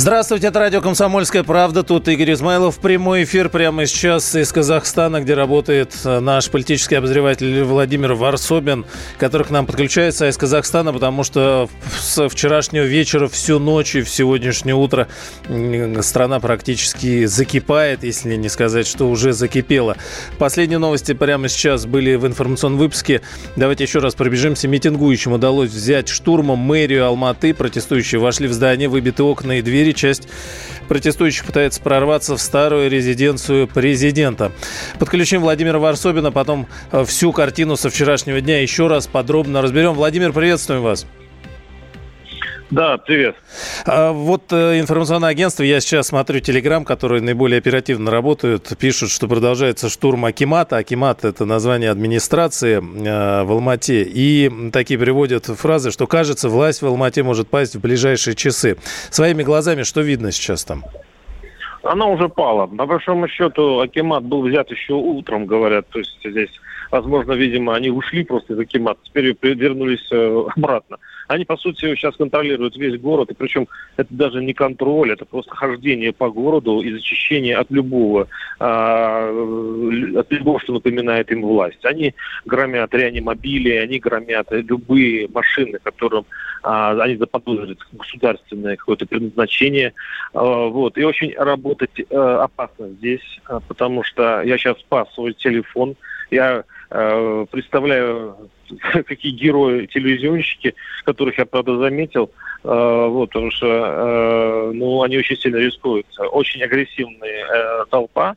Здравствуйте, это радио «Комсомольская правда». Тут Игорь Измайлов. Прямой эфир прямо сейчас из Казахстана, где работает э, наш политический обозреватель Владимир Варсобин, который к нам подключается из Казахстана, потому что с вчерашнего вечера всю ночь и в сегодняшнее утро страна практически закипает, если не сказать, что уже закипела. Последние новости прямо сейчас были в информационном выпуске. Давайте еще раз пробежимся. Митингующим удалось взять штурмом мэрию Алматы. Протестующие вошли в здание, выбиты окна и двери двери. Часть протестующих пытается прорваться в старую резиденцию президента. Подключим Владимира Варсобина, потом э, всю картину со вчерашнего дня еще раз подробно разберем. Владимир, приветствуем вас. Да, привет. А, вот э, информационное агентство, я сейчас смотрю Телеграм, которые наиболее оперативно работают, пишут, что продолжается штурм Акимата. Акимат – это название администрации э, в Алмате. И такие приводят фразы, что, кажется, власть в Алмате может пасть в ближайшие часы. Своими глазами что видно сейчас там? Она уже пала. На большом счету Акимат был взят еще утром, говорят. То есть здесь, возможно, видимо, они ушли просто из Акимата, теперь вернулись э, обратно. Они, по сути, сейчас контролируют весь город, и причем это даже не контроль, это просто хождение по городу и зачищение от любого, а, от любого, что напоминает им власть. Они громят реанимобили, они громят любые машины, которым а, они заподозрят государственное какое-то предназначение. А, вот. И очень работать а, опасно здесь, потому что я сейчас спас свой телефон, я э, представляю какие герои телевизионщики, которых я, правда, заметил, э, вот, потому что, э, ну, они очень сильно рискуют. Очень агрессивная э, толпа,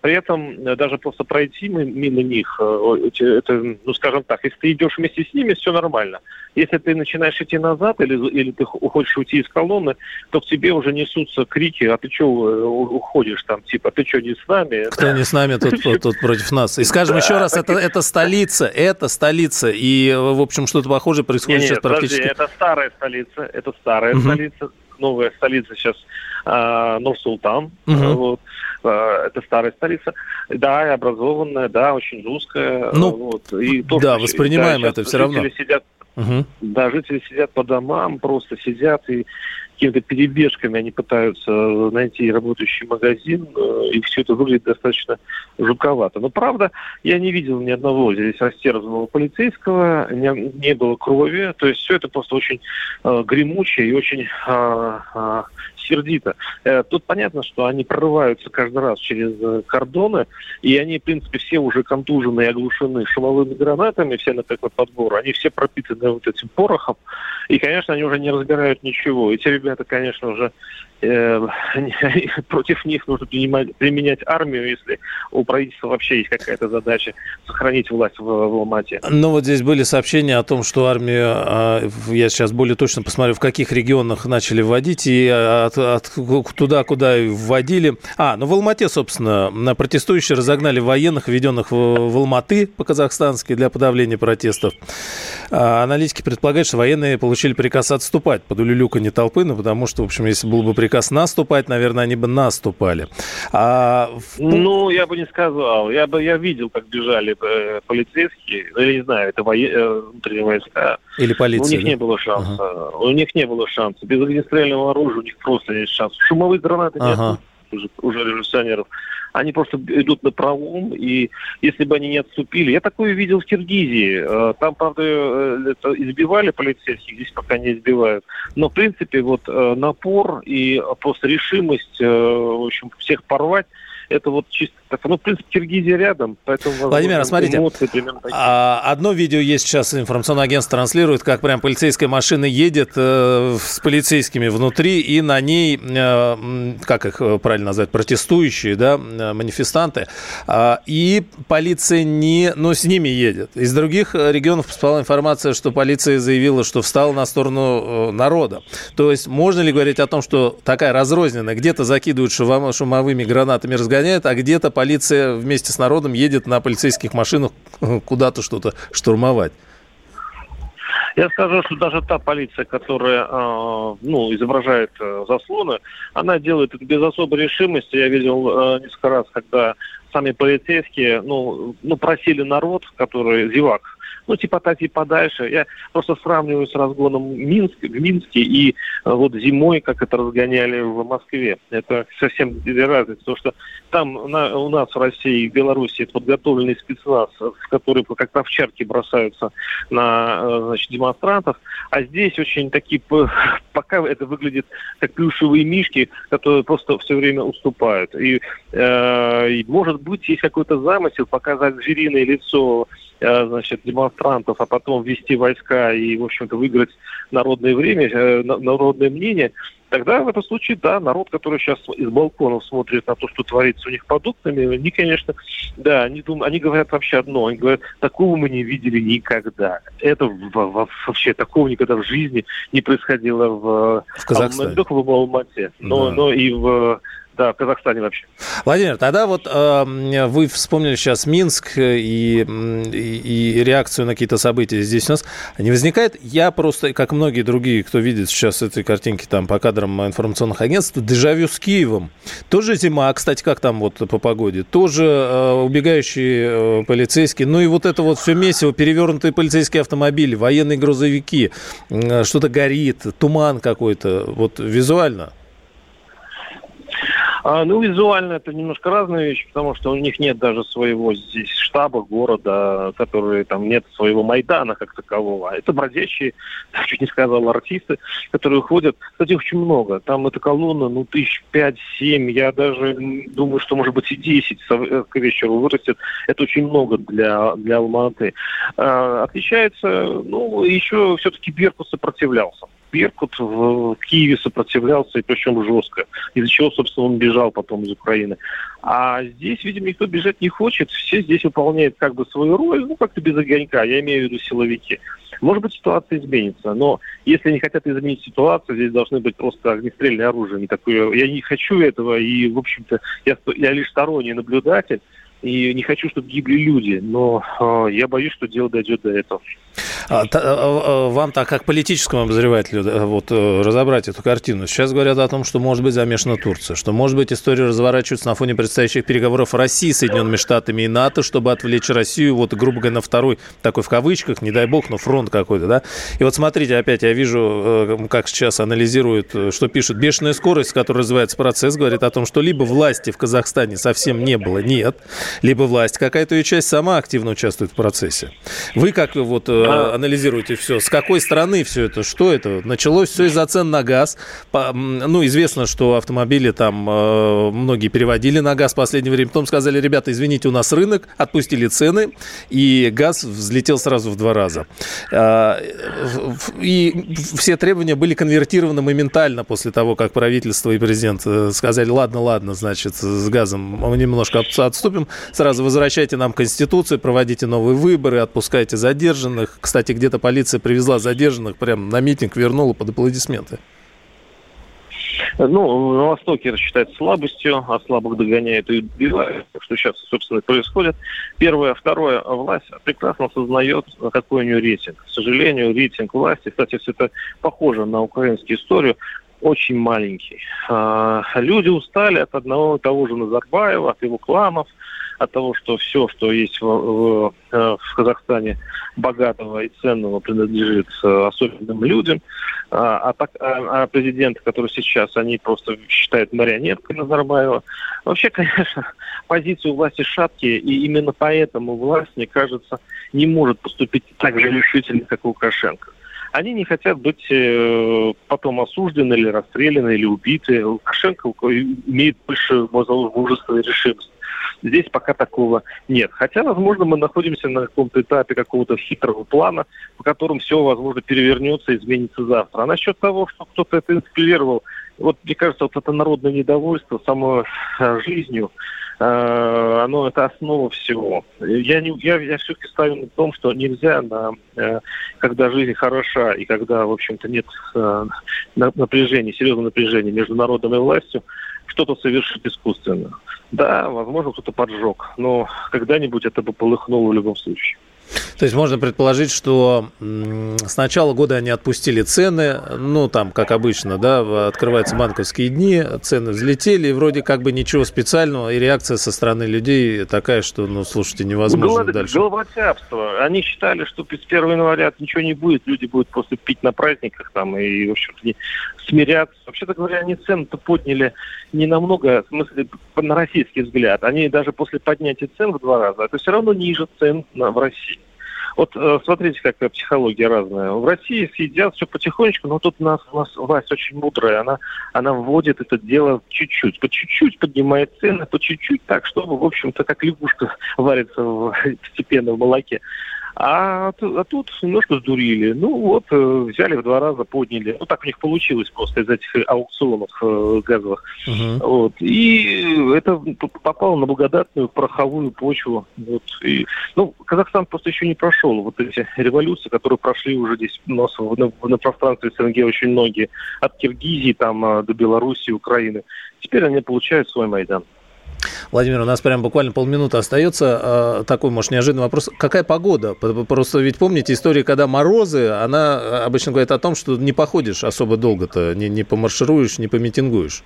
при этом э, даже просто пройти мимо них, э, это, ну, скажем так, если ты идешь вместе с ними, все нормально. Если ты начинаешь идти назад или, или ты хочешь уйти из колонны, то к тебе уже несутся крики, а ты что э, уходишь там, типа, ты что, не с нами? Кто не с нами, тот, тот против нас. И скажем еще раз, это, это столица, это столица. И, в общем, что-то похожее происходит нет, сейчас практически. Подожди, это старая столица, это старая угу. столица, новая столица сейчас э, Нур-Султан. Угу. Вот. Э, это старая столица. Да, и образованная, да, очень русская. Ну, вот. и то, да, воспринимаем да, это все равно. Сидят, угу. Да, жители сидят по домам, просто сидят и какими-то перебежками они пытаются найти работающий магазин, э, и все это выглядит достаточно жутковато. Но правда, я не видел ни одного здесь растерзанного полицейского, не, не было крови, то есть все это просто очень э, гремучее и очень э, э, сердито. Э, тут понятно, что они прорываются каждый раз через э, кордоны, и они, в принципе, все уже контужены и оглушены шумовыми гранатами, все на такой подбор, они все пропитаны вот этим порохом, и, конечно, они уже не разбирают ничего. Эти ребята, конечно, уже э, против них нужно принимать, применять армию, если у правительства вообще есть какая-то задача сохранить власть в, в Алмате. Ну вот здесь были сообщения о том, что армию, а, я сейчас более точно посмотрю, в каких регионах начали вводить и от, от, туда, куда вводили. А, ну в Алмате, собственно, на протестующие разогнали военных, введенных в, в Алматы по-казахстански для подавления протестов. А, аналитики предполагают, что военные получили приказ отступать под улюлюканье толпы, ну потому что, в общем, если был бы приказ наступать, наверное, они бы наступали. А... Ну, я бы не сказал. Я бы я видел, как бежали э, полицейские, ну, я не знаю, это воен... э, войска. Или полиция. У них да? не было шанса. Ага. У них не было шанса. Без огнестрельного оружия у них просто нет шанса. Шумовые гранаты ага. нет уже, уже революционеров они просто идут на пролом, и если бы они не отступили... Я такое видел в Киргизии. Э, там, правда, э, избивали полицейских, здесь пока не избивают. Но, в принципе, вот э, напор и просто решимость, в общем, всех порвать, это вот чисто так, ну, в принципе, Киргизия рядом, поэтому... Владимир, а смотрите, а, одно видео есть сейчас, информационное агентство транслирует, как прям полицейская машина едет э, с полицейскими внутри, и на ней, э, как их э, правильно назвать, протестующие, да, э, манифестанты, э, и полиция не, ну, с ними едет. Из других регионов поступала информация, что полиция заявила, что встала на сторону э, народа. То есть можно ли говорить о том, что такая разрозненная, где-то закидывают шумовыми гранатами, разгоняют, а где-то полиция вместе с народом едет на полицейских машинах куда-то что-то штурмовать. Я скажу, что даже та полиция, которая э, ну, изображает э, заслоны, она делает это без особой решимости. Я видел э, несколько раз, когда сами полицейские ну, ну, просили народ, который зевак, ну, типа отойти подальше. Я просто сравниваю с разгоном Минск, в Минске и э, вот зимой, как это разгоняли в Москве. Это совсем две разницы, потому что там на, у нас в России и Беларуси подготовленный спецназ, в который как овчарки бросаются на э, значит, демонстрантов, а здесь очень такие, пока это выглядит как плюшевые мишки, которые просто все время уступают. И, э, и может быть, есть какой-то замысел показать звериное лицо значит, демонстрантов, а потом ввести войска и, в общем-то, выиграть народное время, э, народное мнение, тогда в этом случае, да, народ, который сейчас из балконов смотрит на то, что творится у них под окнами, они, конечно, да, они, думают, они говорят вообще одно, они говорят, такого мы не видели никогда. Это вообще такого никогда в жизни не происходило в, в Казахстане. Только в Алмате, но, да. но и в да, в Казахстане вообще. Владимир, тогда вот э, вы вспомнили сейчас Минск и, и, и реакцию на какие-то события здесь у нас. Не возникает, я просто, как многие другие, кто видит сейчас эти картинки там по кадрам информационных агентств, дежавю с Киевом. Тоже зима, кстати, как там вот по погоде, тоже э, убегающие э, полицейские, ну и вот это вот все месиво, перевернутые полицейские автомобили, военные грузовики, э, что-то горит, туман какой-то, вот визуально. А, ну, визуально это немножко разные вещи, потому что у них нет даже своего здесь штаба, города, который там нет своего Майдана как такового. А это бродячие, чуть не сказал, артисты, которые ходят. Кстати, очень много. Там эта колонна, ну, тысяч пять-семь. Я даже думаю, что, может быть, и десять э, к вечеру вырастет. Это очень много для, для Алматы. А, отличается, ну, еще все-таки Беркут сопротивлялся. Беркут в Киеве сопротивлялся, и причем жестко. Из-за чего, собственно, он бежал потом из Украины. А здесь, видимо, никто бежать не хочет. Все здесь выполняют как бы свою роль, ну, как-то без огонька. Я имею в виду силовики. Может быть, ситуация изменится, но если они хотят изменить ситуацию, здесь должны быть просто огнестрельное оружие. Не такое. Я не хочу этого, и, в общем-то, я, я лишь сторонний наблюдатель, и не хочу, чтобы гибли люди, но э, я боюсь, что дело дойдет до этого. А, та, а, а, вам так, как политическому обозревателю, вот, э, разобрать эту картину. Сейчас говорят о том, что может быть замешана Турция, что может быть история разворачивается на фоне предстоящих переговоров России с Соединенными Штатами и НАТО, чтобы отвлечь Россию, вот, грубо говоря, на второй, такой в кавычках, не дай бог, но фронт какой-то, да? И вот смотрите, опять я вижу, э, как сейчас анализируют, э, что пишут. Бешеная скорость, с которой развивается процесс, говорит о том, что либо власти в Казахстане совсем не было, нет, либо власть какая-то ее часть сама активно участвует в процессе. Вы как вот анализируете все? С какой стороны все это? Что это? Началось все из-за цен на газ. Ну, известно, что автомобили там э, многие переводили на газ в последнее время. Потом сказали, ребята, извините, у нас рынок, отпустили цены, и газ взлетел сразу в два раза. А, и все требования были конвертированы моментально после того, как правительство и президент э, сказали, ладно, ладно, значит, с газом мы немножко отступим, сразу возвращайте нам Конституцию, проводите новые выборы, отпускайте задержанных. Кстати, где-то полиция привезла задержанных, прям на митинг вернула под аплодисменты. Ну, на Востоке это считается слабостью, а слабых догоняют и убивают, что сейчас, собственно, и происходит. Первое. Второе. Власть прекрасно осознает, какой у нее рейтинг. К сожалению, рейтинг власти, кстати, все это похоже на украинскую историю, очень маленький. А, люди устали от одного и того же Назарбаева, от его кланов – от того, что все, что есть в, в, э, в Казахстане богатого и ценного, принадлежит э, особенным людям. А, а, так, а, а президент, который сейчас, они просто считают марионеткой Назарбаева. Вообще, конечно, позиции у власти шаткие, и именно поэтому власть, мне кажется, не может поступить так же решительно, как Лукашенко они не хотят быть э, потом осуждены или расстреляны, или убиты. Лукашенко имеет больше мужества и решимости. Здесь пока такого нет. Хотя, возможно, мы находимся на каком-то этапе какого-то хитрого плана, по которому все, возможно, перевернется и изменится завтра. А насчет того, что кто-то это инспирировал, вот мне кажется, вот это народное недовольство самой э, жизнью, э, оно это основа всего. Я, не, я, я все-таки ставлю на том, что нельзя, на, э, когда жизнь хороша и когда, в общем-то, нет напряжения, серьезного напряжения между народом и властью, что-то совершить искусственно. Да, возможно, кто-то поджег, но когда-нибудь это бы полыхнуло в любом случае. То есть можно предположить, что с начала года они отпустили цены, ну, там, как обычно, да, открываются банковские дни, цены взлетели, и вроде как бы ничего специального, и реакция со стороны людей такая, что, ну, слушайте, невозможно Голод, дальше. Головотяпство. Они считали, что с 1 января ничего не будет, люди будут просто пить на праздниках там и, в общем-то, не смиряться. Вообще-то говоря, они цены-то подняли не намного, в смысле, на российский взгляд. Они даже после поднятия цен в два раза, это все равно ниже цен на, в России. Вот э, смотрите, какая психология разная. В России съедят все потихонечку, но тут у нас, у нас власть очень мудрая. Она, она вводит это дело чуть-чуть, по чуть-чуть поднимает цены, по чуть-чуть так, чтобы, в общем-то, как лягушка варится в, постепенно в молоке. А, а тут немножко сдурили. Ну вот, э, взяли в два раза, подняли. Ну так у них получилось просто из этих аукционов э, газовых. Uh-huh. Вот. И это попало на благодатную пороховую почву. Вот. И, ну, Казахстан просто еще не прошел вот эти революции, которые прошли уже здесь у нас на, на пространстве СНГ очень многие. От Киргизии там, а, до Белоруссии, Украины. Теперь они получают свой Майдан. Владимир, у нас прям буквально полминуты остается. А, такой, может, неожиданный вопрос. Какая погода? Просто ведь помните историю, когда морозы, она обычно говорит о том, что не походишь особо долго-то, не, не помаршируешь, не помитингуешь.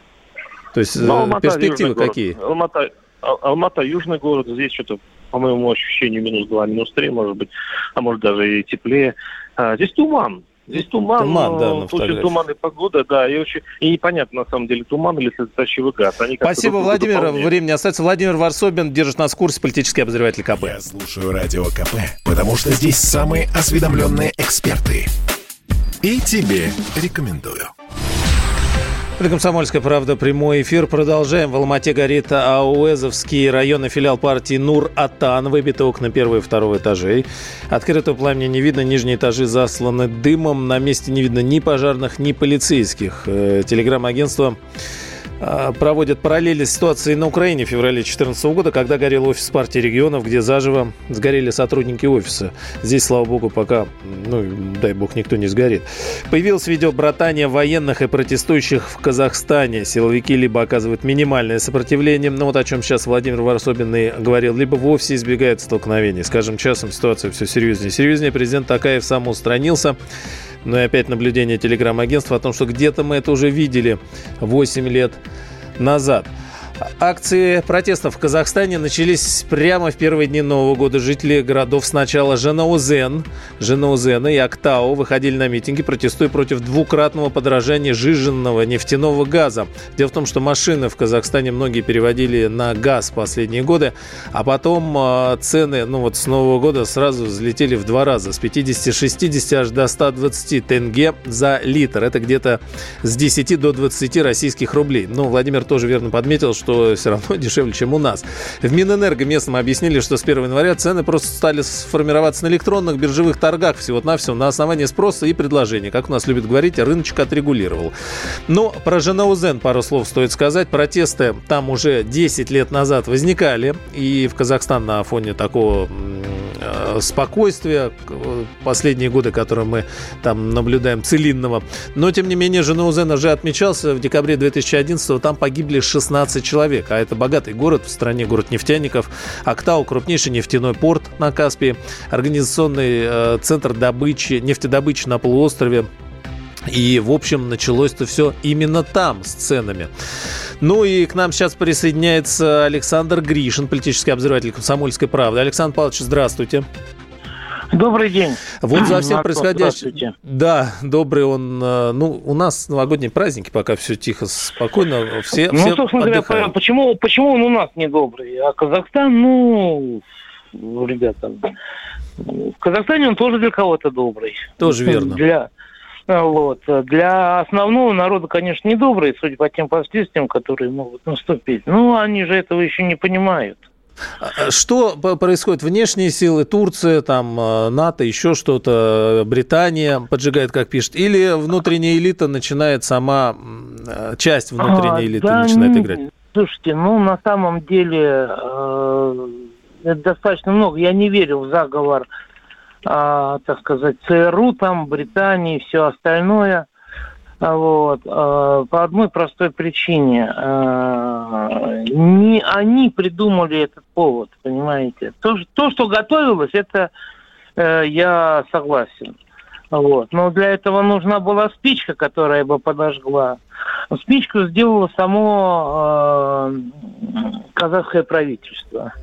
То есть Но ну, Алмата, перспективы какие? Алмата, Алмата, южный город, здесь что-то, по моему ощущению, минус 2, минус 3, может быть, а может даже и теплее. А, здесь туман. Здесь туман, туман да, на очень туманная погода, да, и очень и непонятно на самом деле, туман или слезоточивый газ. Они Спасибо, Владимир. Дополнение. Времени остается. Владимир Варсобин держит нас в курсе, политический обозреватель КП. Я слушаю радио КП, потому что здесь самые осведомленные эксперты. И тебе рекомендую. Это «Комсомольская правда». Прямой эфир. Продолжаем. В Алмате горит Ауэзовский районный филиал партии «Нур-Атан». Выбиты окна первого и второго этажей. Открытого пламени не видно. Нижние этажи засланы дымом. На месте не видно ни пожарных, ни полицейских. Э, телеграм-агентство проводят параллели с ситуацией на Украине в феврале 2014 года, когда горел офис партии регионов, где заживо сгорели сотрудники офиса. Здесь, слава богу, пока, ну, дай бог, никто не сгорит. Появилось видео братания военных и протестующих в Казахстане. Силовики либо оказывают минимальное сопротивление, ну вот о чем сейчас Владимир Варсобин говорил, либо вовсе избегают столкновений. Скажем, часом ситуация все серьезнее. Серьезнее президент Такаев самоустранился. Ну и опять наблюдение телеграм-агентства о том, что где-то мы это уже видели 8 лет назад. Акции протестов в Казахстане начались прямо в первые дни Нового года. Жители городов сначала Жанаузен, Жанаузена и Актау выходили на митинги, протестуя против двукратного подорожания жиженного нефтяного газа. Дело в том, что машины в Казахстане многие переводили на газ последние годы, а потом э, цены, ну вот с Нового года сразу взлетели в два раза, с 50-60 аж до 120 тенге за литр. Это где-то с 10 до 20 российских рублей. Ну, Владимир тоже верно подметил, что что все равно дешевле, чем у нас. В Минэнерго местным объяснили, что с 1 января цены просто стали сформироваться на электронных биржевых торгах всего-навсего на основании спроса и предложения. Как у нас любят говорить, рыночек отрегулировал. Но про Жанаузен пару слов стоит сказать. Протесты там уже 10 лет назад возникали. И в Казахстан на фоне такого спокойствия последние годы, которые мы там наблюдаем, целинного. Но, тем не менее, Жанаузен уже отмечался в декабре 2011 там погибли 16 человек человек, а это богатый город в стране, город нефтяников. Актау – крупнейший нефтяной порт на Каспии, организационный э, центр добычи, нефтедобычи на полуострове, и, в общем, началось это все именно там, с ценами. Ну и к нам сейчас присоединяется Александр Гришин, политический обозреватель «Комсомольской правды». Александр Павлович, здравствуйте. Добрый день. Вот за всем происходящим. Да, добрый он. Э, ну, у нас новогодние праздники, пока все тихо, спокойно. Все, ну, все собственно отдыхают. говоря, почему, почему он у нас не добрый? А Казахстан, ну, ребята, в Казахстане он тоже для кого-то добрый. Тоже верно. Для, вот. Для основного народа, конечно, не добрый, судя по тем последствиям, которые могут наступить. Но они же этого еще не понимают. А, а что происходит? Внешние силы, Турция, там, а, НАТО, еще что-то, Британия поджигает, как пишет, или внутренняя элита начинает сама, часть внутренней а, элиты да, начинает играть? Слушайте, ну, на самом деле, э, это достаточно много. Я не верю в заговор, э, так сказать, ЦРУ, там, Британии и все остальное – вот, э, по одной простой причине. Э, не они придумали этот повод, понимаете. То, то что готовилось, это э, я согласен. Вот. Но для этого нужна была спичка, которая бы подожгла. Спичку сделало само э, казахское правительство.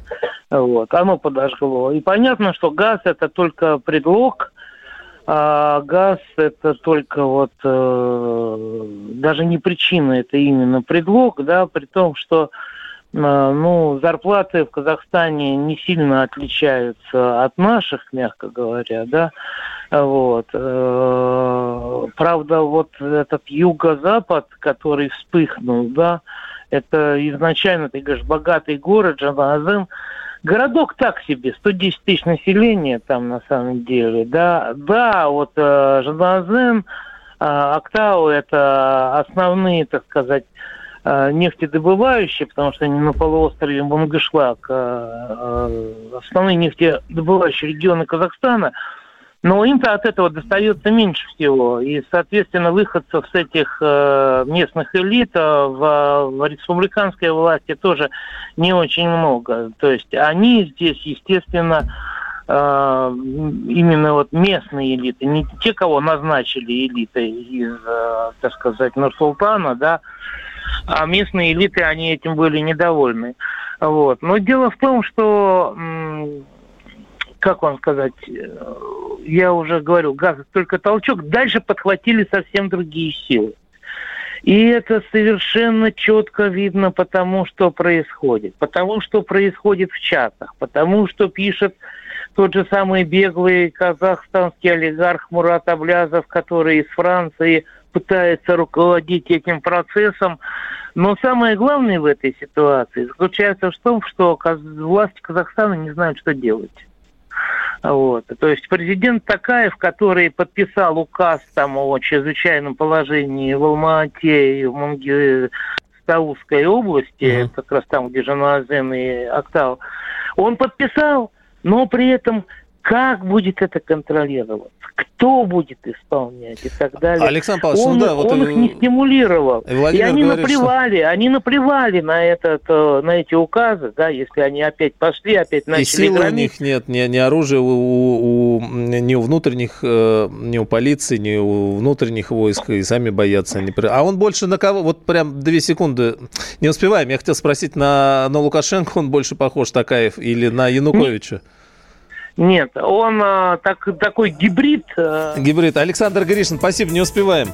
Вот. Оно подожгло. И понятно, что газ это только предлог, а газ это только вот э, даже не причина, это именно предлог, да, при том, что Э, ну, зарплаты в Казахстане не сильно отличаются от наших, мягко говоря, да. Вот. Э, правда, вот этот юго-запад, который вспыхнул, да, это изначально, ты говоришь, богатый город, Джаназын, Городок так себе, 110 тысяч населения там на самом деле, да. Да, вот э, Жаназен, э, Актау – это основные, так сказать, Э, нефтедобывающие, потому что они на полуострове Мангышлак, э, э, основные нефтедобывающие регионы Казахстана, но им-то от этого достается меньше всего. И, соответственно, выходцев с этих местных элит в, в республиканской власти тоже не очень много. То есть они здесь, естественно, именно вот местные элиты, не те, кого назначили элитой из, так сказать, Нур-Султана, да, а местные элиты, они этим были недовольны. Вот. Но дело в том, что, как вам сказать, э, я уже говорил, газ только толчок, дальше подхватили совсем другие силы. И это совершенно четко видно потому, что происходит. Потому, что происходит в чатах. Потому, что пишет тот же самый беглый казахстанский олигарх Мурат Аблязов, который из Франции пытается руководить этим процессом. Но самое главное в этой ситуации заключается в том, что власти Казахстана не знают, что делать. Вот. То есть президент Такаев, который подписал указ там, о чрезвычайном положении в Алма-Ате и в Мунге... Стаузской области, uh-huh. как раз там, где Жануазен и Актау, он подписал, но при этом как будет это контролироваться? Кто будет исполнять и так далее? Александр Павлович, он, ну да, вот он их не стимулировал. Владимир и они говорит, наплевали, что... они наплевали на, этот, э, на эти указы, да, если они опять пошли, опять начали И силы громить. у них нет, ни, ни оружия у, у, у, ни у внутренних, э, ни у полиции, ни у внутренних войск, и сами боятся. Они... А он больше на кого? Вот прям две секунды. Не успеваем. Я хотел спросить, на, на Лукашенко он больше похож, Такаев, или на Януковича? Нет. Нет, он а, так, такой гибрид. А... Гибрид. Александр Гришин, спасибо, не успеваем.